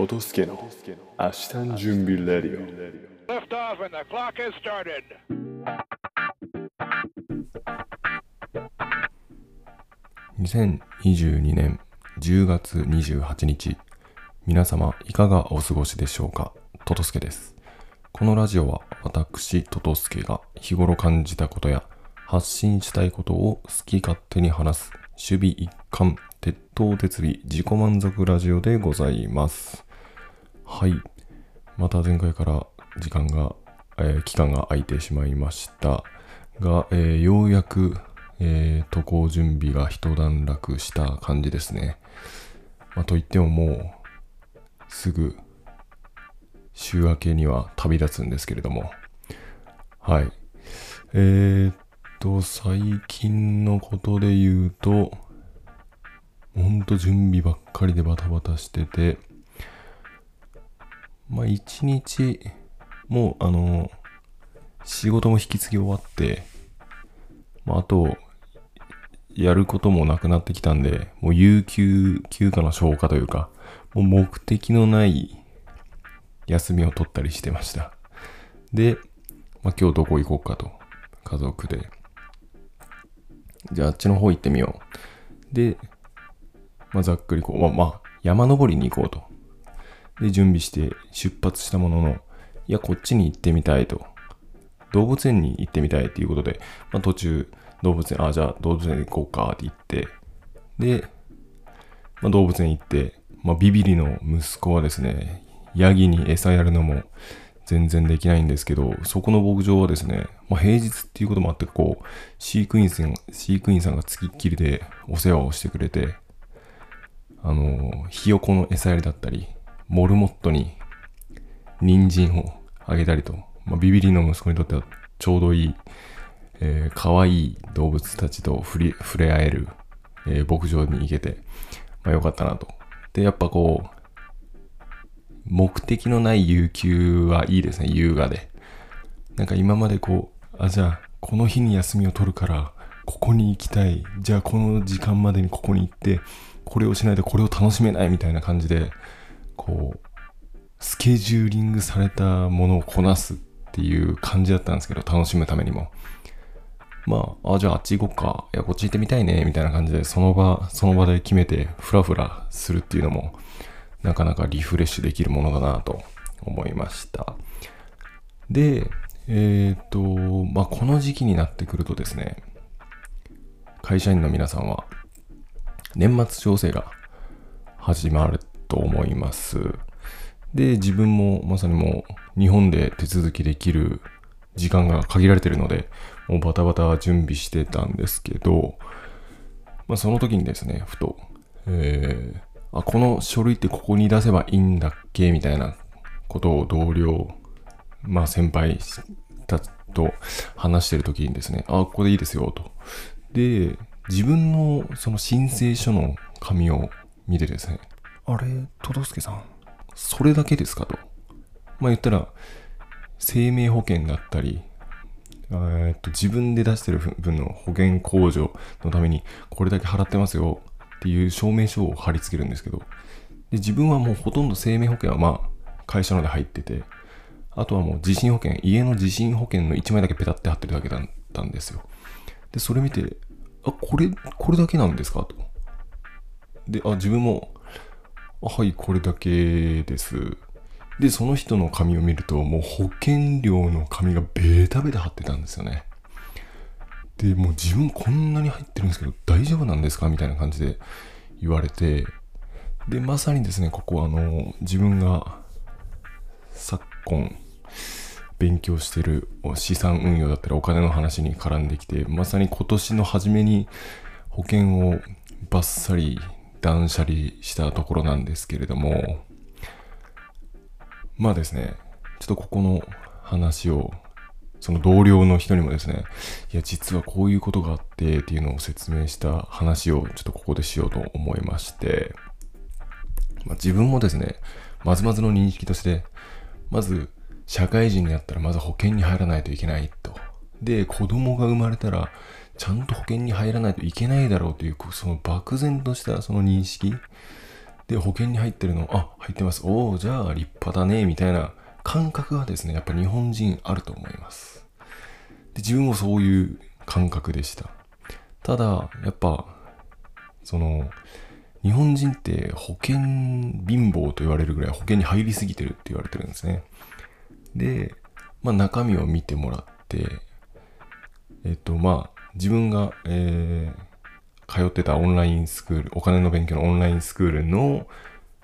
トトスケの明日の準備レディオ。Lift off and the clock has started. 2022年10月28日。皆様いかがお過ごしでしょうか？トトスケです。このラジオは私トトスケが日頃感じたことや発信したいことを好き勝手に話す守備一貫鉄頭鉄尾自己満足ラジオでございますはい。また前回から時間が、えー期間が空いてしまいました。が、えーようやく、えー渡航準備が一段落した感じですね。まあ、といってももうすぐ週明けには旅立つんですけれども。はい。えー、っと最近のことで言うとほんと準備ばっかりでバタバタしててまあ一日もうあの仕事も引き継ぎ終わって、まあ、あとやることもなくなってきたんでもう有給休暇の消化というかもう目的のない休みを取ったりしてました。で、まあ、今日どこ行こうかと家族で。じゃああっちの方行ってみよう。で、まあ、ざっくりこう、まあ、まあ、山登りに行こうと。で、準備して出発したものの、いや、こっちに行ってみたいと。動物園に行ってみたいっていうことで、まあ、途中、動物園、あ、じゃあ動物園行こうかって言って、で、まあ、動物園行って、まあ、ビビリの息子はですね、ヤギに餌やるのも全然できないんですけど、そこの牧場はですね、まあ、平日っていうこともあって、こう、飼育員さん、飼育員さんがつきっきりでお世話をしてくれて、あの、ひよこの餌やりだったり、モルモットに人参をあげたりと、まあ、ビビリの息子にとってはちょうどいい、えー、可愛い動物たちと触れ合える、えー牧場に行けて、まあ、よかったなと。で、やっぱこう、目的のない有給はいいですね、優雅で。なんか今までこう、あ、じゃあ、この日に休みを取るから、ここに行きたい。じゃあ、この時間までにここに行って、これをしないとこれを楽しめないみたいな感じで、こう、スケジューリングされたものをこなすっていう感じだったんですけど、楽しむためにも。まあ、あ、じゃああっち行こっか。いや、こっち行ってみたいね、みたいな感じで、その場、その場で決めて、ふらふらするっていうのも、なかなかリフレッシュできるものだなと思いました。で、えっ、と、まあ、この時期になってくるとですね、会社員の皆さんは、年末調整が始まると思います。で、自分もまさにもう日本で手続きできる時間が限られてるので、もうバタバタ準備してたんですけど、まあその時にですね、ふと、えー、あ、この書類ってここに出せばいいんだっけ？みたいなことを同僚、まあ先輩たちと話してる時にですね、あ、ここでいいですよと。で、自分のその申請書の紙を見てですね、あれ、トドスケさん、それだけですかと。まあ言ったら、生命保険だったり、えっと自分で出してる分の保険控除のためにこれだけ払ってますよっていう証明書を貼り付けるんですけど、で自分はもうほとんど生命保険はまあ会社ので入ってて、あとはもう地震保険、家の地震保険の1枚だけペタって貼ってるだけだったんですよ。で、それ見て、あ、これ、これだけなんですかと。で、あ、自分も、はい、これだけです。で、その人の紙を見ると、もう保険料の紙がベタベタ貼ってたんですよね。で、もう自分こんなに入ってるんですけど、大丈夫なんですか？みたいな感じで言われて、で、まさにですね、ここはあの、自分が昨今、勉強してる資産運用だったりお金の話に絡んできて、まさに今年の初めに保険をバッサリ断捨離したところなんですけれども、まあですね、ちょっとここの話を、その同僚の人にもですね、いや、実はこういうことがあってっていうのを説明した話をちょっとここでしようと思いまして、まあ、自分もですね、まずまずの認識として、まず、社会人になったらまず保険に入らないといけないと。で、子供が生まれたら、ちゃんと保険に入らないといけないだろうという、その漠然としたその認識。で、保険に入ってるの、あ、入ってます。おお、じゃあ立派だね、みたいな感覚がですね、やっぱ日本人あると思います。で、自分もそういう感覚でした。ただ、やっぱ、その、日本人って保険貧乏と言われるぐらい保険に入りすぎてるって言われてるんですね。で、まあ中身を見てもらって、えっと、まあ、自分が、えー通ってたオンラインスクール、お金の勉強のオンラインスクールの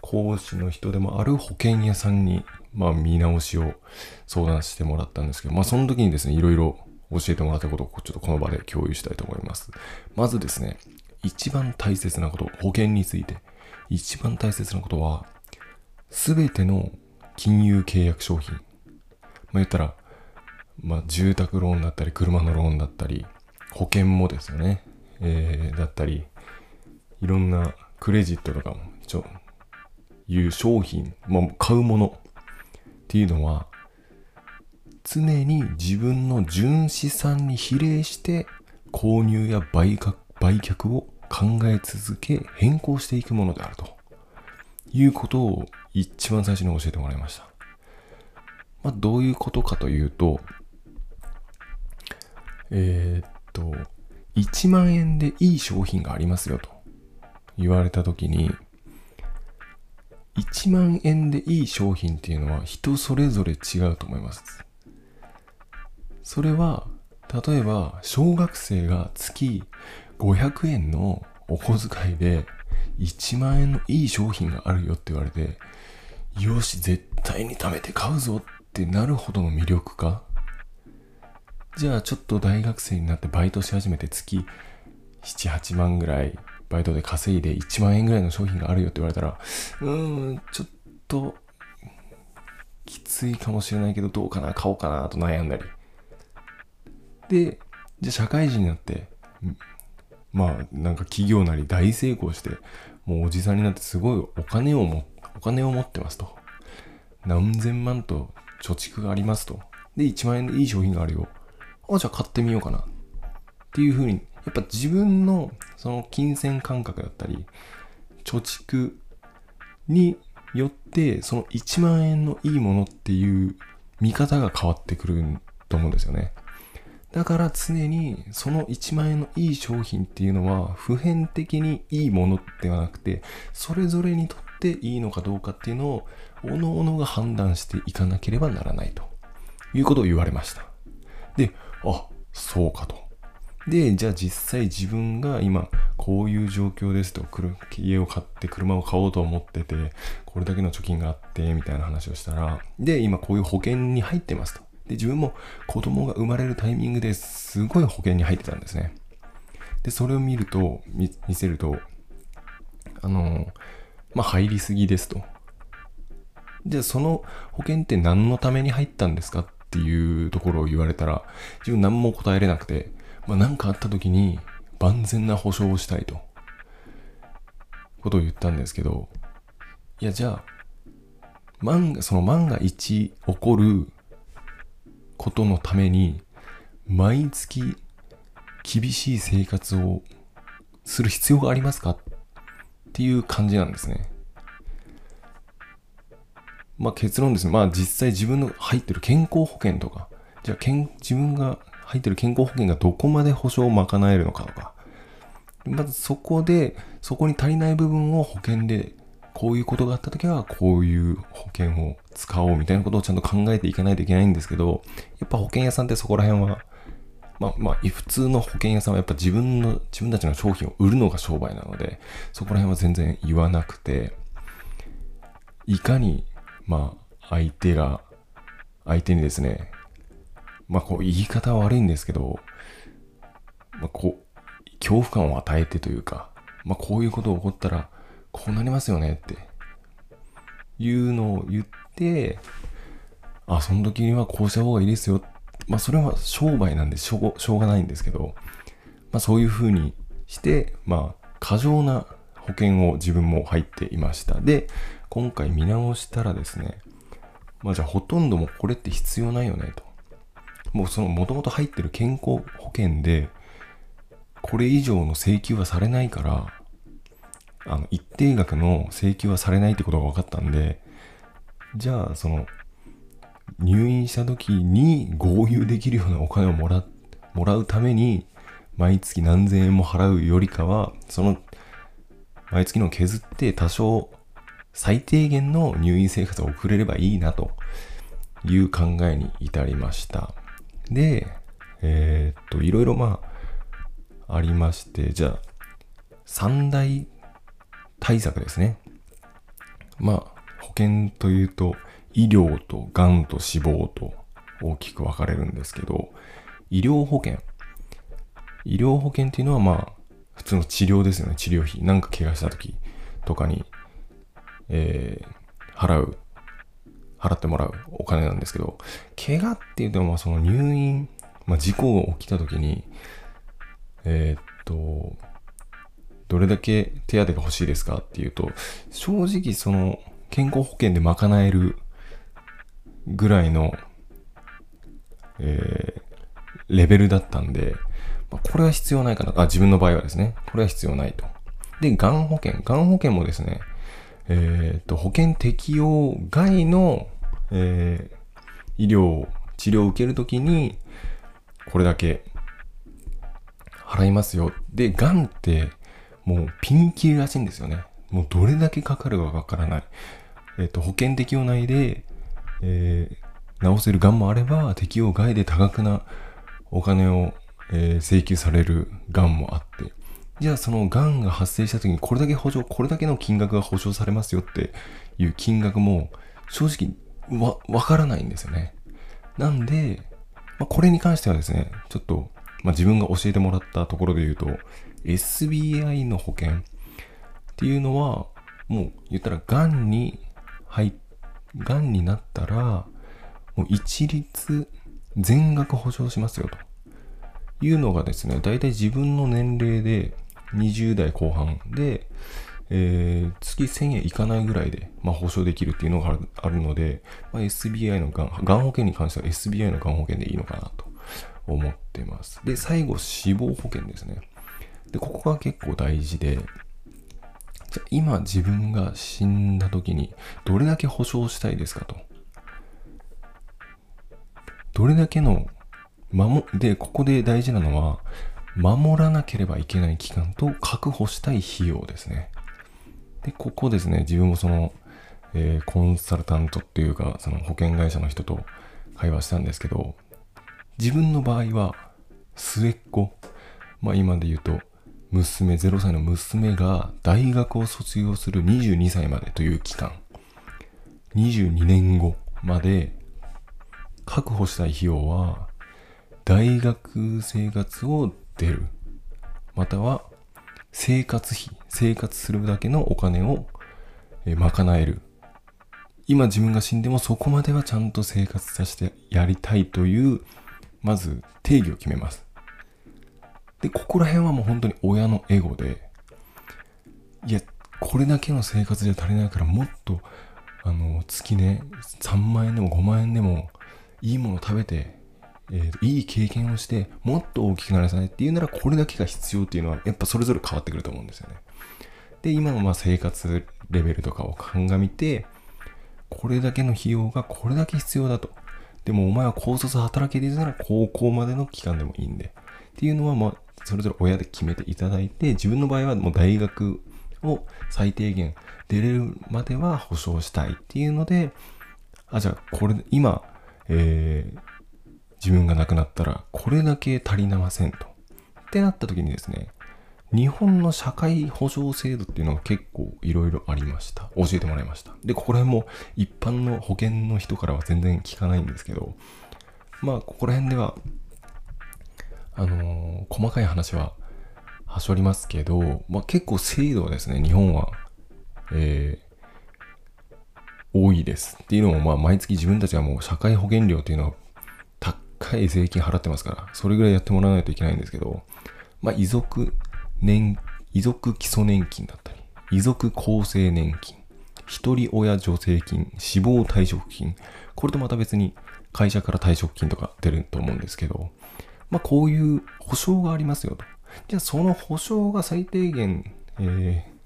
講師の人でもある保険屋さんに、まあ、見直しを相談してもらったんですけど、まあ、その時にですね、いろいろ教えてもらったことをちょっとこの場で共有したいと思います。まずですね、一番大切なこと、保険について、一番大切なことは、すべての金融契約商品、まあ、言ったら、まあ、住宅ローンだったり、車のローンだったり、保険もですよね。えーだったり、いろんなクレジットとかも、ちょ、いう商品、まあ、買うものっていうのは、常に自分の純資産に比例して、購入や売却売却を考え続け、変更していくものであると。いうことを一番最初に教えてもらいました。まあ、どういうことかというと、えーと、1万円でいい商品がありますよと言われた時に、1万円でいい商品っていうのは人それぞれ違うと思います。それは、例えば、小学生が月500円のお小遣いで1万円のいい商品があるよって言われて、よし、絶対に貯めて買うぞってなるほどの魅力かじゃあちょっと大学生になってバイトし始めて月7、8万ぐらいバイトで稼いで1万円ぐらいの商品があるよって言われたら、うーん、ちょっときついかもしれないけどどうかな、買おうかなと悩んだり。で、じゃあ社会人になって、まあなんか企業なり大成功して、もうおじさんになってすごいお金をも、お金を持ってますと。何千万と貯蓄がありますと。で、1万円でいい商品があるよ。あ、じゃあ買ってみようかな。っていう風に、やっぱ自分のその金銭感覚だったり、貯蓄によって、その1万円のいいものっていう見方が変わってくると思うんですよね。だから常にその1万円のいい商品っていうのは普遍的にいいものではなくて、それぞれにとっていいのかどうかっていうのを、各々が判断していかなければならないということを言われました。で、あ、そうかと。で、じゃあ実際自分が今こういう状況ですと、家を買って車を買おうと思ってて、これだけの貯金があって、みたいな話をしたら、で、今こういう保険に入ってますと。で、自分も子供が生まれるタイミングですごい保険に入ってたんですね。で、それを見ると、見見せると、あの、まあ、入りすぎですと。じゃあその保険って何のために入ったんですかっていうところを言われたら、自分何も答えれなくて、まあ、何かあった時に万全な保証をしたいと、ことを言ったんですけど、いや、じゃあ、万が、その万が一起こることのために、毎月厳しい生活をする必要がありますかっていう感じなんですね。まあ結論ですね。まあ実際自分の入ってる健康保険とか、じゃあ健自分が入ってる健康保険がどこまで保証を賄えるのかとか、まずそこで、そこに足りない部分を保険で、こういうことがあったときは、こういう保険を使おうみたいなことをちゃんと考えていかないといけないんですけど、やっぱ保険屋さんってそこら辺は、まあまあ、普通の保険屋さんはやっぱ自分の、自分たちの商品を売るのが商売なので、そこら辺は全然言わなくて、いかに、まあ、相手が、相手にですね、まあこう言い方は悪いんですけど、まあこう、恐怖感を与えてというか、まあこういうことが起こったら、こうなりますよねって、いうのを言って、あ、その時にはこうした方がいいですよ。まあそれは商売なんでしょうしょうがないんですけど、まあそういう風にして、まあ過剰な保険を自分も入っていました。で、今回見直したらですね、まあじゃあほとんどもこれって必要ないよねと。もうその元々入ってる健康保険で、これ以上の請求はされないから、あの、一定額の請求はされないってことが分かったんで、じゃあ、その、入院した時に合流できるようなお金をもら、もらうために、毎月何千円も払うよりかは、その、毎月の削って多少、最低限の入院生活を送れればいいなという考えに至りました。で、えーっと、いろいろまあ、ありまして、じゃあ、三大対策ですね。まあ、保険というと、医療とがんと死亡と大きく分かれるんですけど、医療保険。医療保険っていうのはまあ、普通の治療ですよね。治療費。なんか怪我した時とかに、えー払う、払ってもらうお金なんですけど、怪我っていうと、まあその入院、まあ事故が起きた時に、えーっと、どれだけ手当が欲しいですかっていうと、正直その健康保険で賄えるぐらいの、えーレベルだったんで、まあこれは必要ないかな。あ、自分の場合はですね。これは必要ないと。で、がん保険。がん保険もですね、えーっと、保険適用外の、えー医療、治療を受けるときに、これだけ払いますよ。で、がんって、もうピンキリらしいんですよね。もうどれだけかかるかわからない。えっ、と、保険適用内で、えー治せるがんもあれば、適用外で多額なお金を、えー請求されるがんもあって、じゃあそのがんが発生した時にこれだけ補助、これだけの金額が保証されますよっていう金額も正直わ、わからないんですよね。なんで、まあ、これに関してはですね、ちょっと、まあ、自分が教えてもらったところで言うと、SBI の保険っていうのは、もう言ったら、がんに入っ、がんになったら、もう一律全額保証しますよというのがですね、大体自分の年齢で20代後半で、えー月1000円いかないぐらいで、まあ、保証できるっていうのがあるので、まあ、SBI のがん、がん保険に関しては SBI のがん保険でいいのかなと思ってます。で、最後、死亡保険ですね。で、ここが結構大事で、じゃ今自分が死んだ時にどれだけ保証したいですかと。どれだけの守で、ここで大事なのは、守らなければいけない期間と確保したい費用ですね。で、ここですね、自分もその、えーコンサルタントっていうか、その保険会社の人と会話したんですけど、自分の場合は、末っ子、まあ今で言うと、娘、0歳の娘が大学を卒業する22歳までという期間、22年後まで確保したい費用は、大学生活を出る。または、生活費、生活するだけのお金を賄える。今自分が死んでもそこまではちゃんと生活させてやりたいという、まず定義を決めます。で、ここら辺はもう本当に親のエゴで、いや、これだけの生活じゃ足りないからもっと、あの、月ね、3万円でも5万円でも、いいもの食べて、えーいい経験をして、もっと大きくなりたいっていうなら、これだけが必要っていうのは、やっぱそれぞれ変わってくると思うんですよね。で、今のまあ生活レベルとかを鑑みて、これだけの費用がこれだけ必要だと。でもお前は高卒働けているなら高校までの期間でもいいんで。っていうのはまあ、それぞれ親で決めていただいて、自分の場合はもう大学を最低限出れるまでは保証したいっていうので、あ、じゃあこれ、今、えー自分が亡くなったらこれだけ足りなませんと。ってなった時にですね、日本の社会保障制度っていうのが結構いろいろありました。教えてもらいました。で、ここら辺も一般の保険の人からは全然聞かないんですけど、まあ、ここら辺では、あのー細かい話ははしょりますけど、まあ結構制度はですね、日本は、えー多いです。っていうのも、まあ毎月自分たちはもう社会保険料っていうのは高い税金払ってますから、それぐらいやってもらわないといけないんですけど、まあ、遺族年、遺族基礎年金だったり、遺族厚生年金、一人親助成金、死亡退職金、これとまた別に会社から退職金とか出ると思うんですけど、まあ、こういう保証がありますよと。じゃあ、その保証が最低限、えー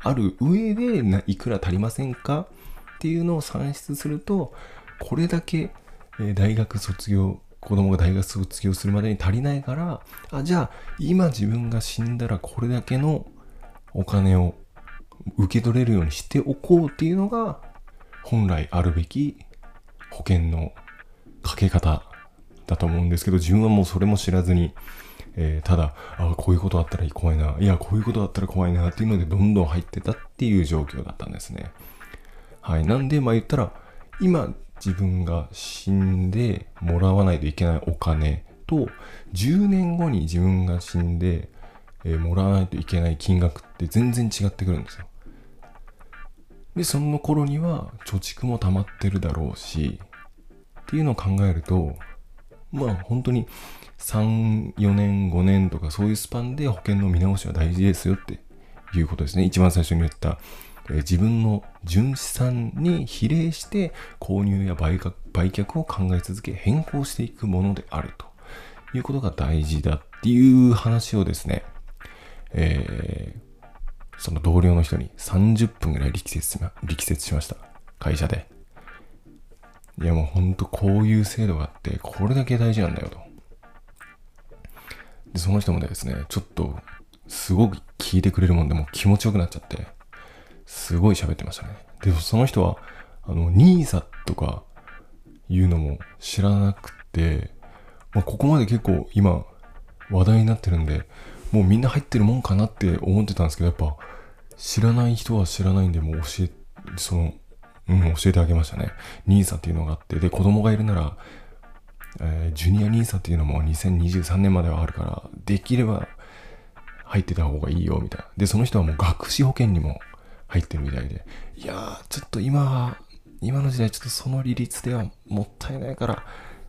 ある上でいくら足りませんかっていうのを算出するとこれだけ、大学卒業子供が大学卒業するまでに足りないからあじゃあ今自分が死んだらこれだけのお金を受け取れるようにしておこうっていうのが本来あるべき保険のかけ方だと思うんですけど自分はもうそれも知らずに、えーただあこういうことあったら怖いないやこういうことあったら怖いなっていうのでどんどん入ってたっていう状況だったんですね。はい。なんでまあ言ったら今自分が死んでもらわないといけないお金と10年後に自分が死んで、えーもらわないといけない金額って全然違ってくるんですよでその頃には貯蓄も溜まってるだろうしっていうのを考えるとまあ本当に3、4年、5年とかそういうスパンで保険の見直しは大事ですよっていうことですね。一番最初に言った、え自分の純資産に比例して購入や売却を考え続け変更していくものであるということが大事だっていう話をですね、えーその同僚の人に30分ぐらい力説しま力説しました。会社で。いやもうほんとこういう制度があって、これだけ大事なんだよと。で、その人もですね、ちょっと、すごく聞いてくれるもんでもう気持ちよくなっちゃって、すごい喋ってましたね。で、その人は、あの、NISA とかいうのも知らなくて、まあ、ここまで結構今、話題になってるんで、もうみんな入ってるもんかなって思ってたんですけど、やっぱ、知らない人は知らないんで、もう教え、その、うん、教えてあげましたね。NISA っていうのがあって、で、子供がいるなら、えージュニア NISA っていうのも2023年まではあるから、できれば入ってた方がいいよ、みたいな。で、その人はもう学資保険にも入ってるみたいで、いやー、ちょっと今は、今の時代ちょっとその利率ではもったいないから、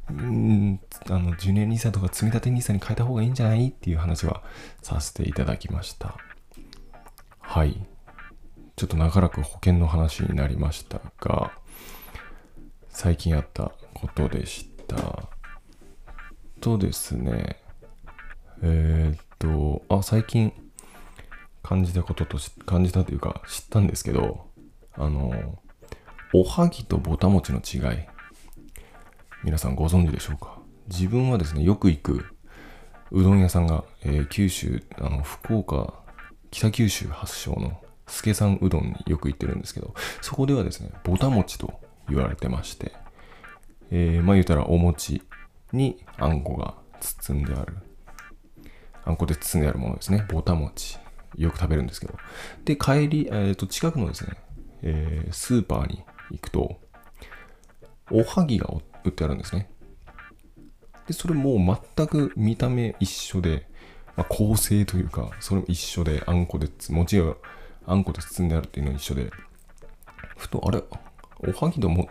うん、あの、ジュニア n i s とか積み立て NISA に変えた方がいいんじゃないっていう話はさせていただきました。はい。ちょっと長らく保険の話になりましたが、最近あったことでした。とですね、えーっと、あ、最近感じたことと、感じたというか知ったんですけど、あの、おはぎとぼたもちの違い、皆さんご存知でしょうか？自分はですね、よく行くうどん屋さんが、えー九州、あの、福岡、北九州発祥の助さんうどんによく行ってるんですけど、そこではですね、ぼたもちと言われてまして、えーまあ言うたらお餅にあんこが包んである。あんこで包んであるものですね。ぼた餅。よく食べるんですけど。で、帰り、えーと、近くのですね、えースーパーに行くと、おはぎが売ってあるんですね。で、それもう全く見た目一緒で、まあ、構成というか、それも一緒で、あんこでつ、餅があんこで包んであるっていうのは一緒で、ふと、あれ、おはぎとも、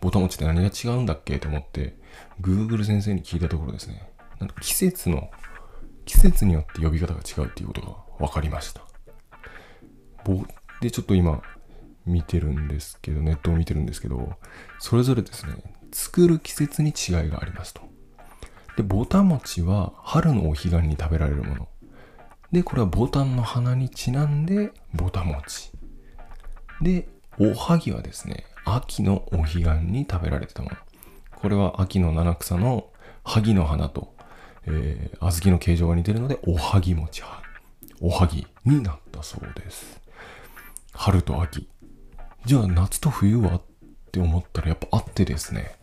ぼたもちって何が違うんだっけ？と思って、Google 先生に聞いたところですね、なんか季節の、季節によって呼び方が違うっていうことが分かりました。で、ちょっと今、見てるんですけど、ネットを見てるんですけど、それぞれですね、作る季節に違いがありますと。で、ぼたもちは春のお彼岸に食べられるもの。で、これはボタンの花にちなんで、ぼたもち。で、おはぎはですね、秋のお彼岸に食べられてたもの。これは秋の七草の萩の花と、えー、小豆の形状が似てるので、おはぎ餅は、おはぎになったそうです。春と秋。じゃあ夏と冬はって思ったらやっぱあってですね。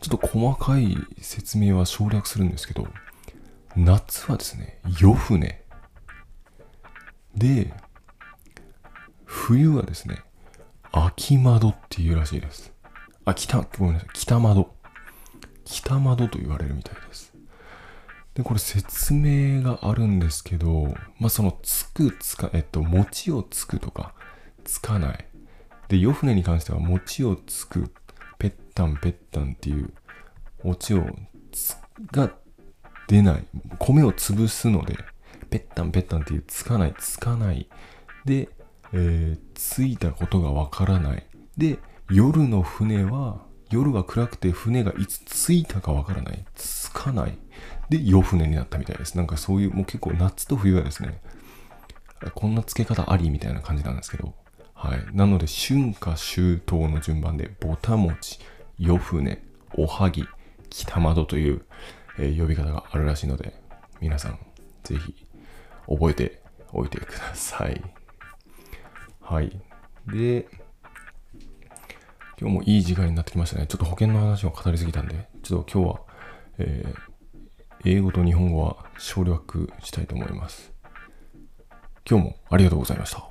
ちょっと細かい説明は省略するんですけど、夏はですね、夜船。で、冬はですね、秋窓っていうらしいです。あ、北、ごめんなさい、北窓。北窓と言われるみたいです。で、これ説明があるんですけど、まあ、その、つく、つか、えっと、餅をつくとか、つかない。で、夜船に関しては、餅をつく、ぺったんぺったんっていう、餅をつ、が出ない。米を潰すので、ぺったんぺったんっていう、つかない、つかない。で、えー、着いたことがわからない。で、夜の船は、夜が暗くて船がいつ着いたかわからない。着かない。で、夜船になったみたいです。なんかそういう、もう結構夏と冬はですね、こんな付け方ありみたいな感じなんですけど、はい。なので、春夏秋冬の順番で、ぼたもち、夜船、おはぎ、北窓という、えー呼び方があるらしいので、皆さん、ぜひ、覚えておいてください。はい。で、今日もいい時間になってきましたね。ちょっと保険の話を語りすぎたんで、ちょっと今日は、えー英語と日本語は省略したいと思います。今日もありがとうございました。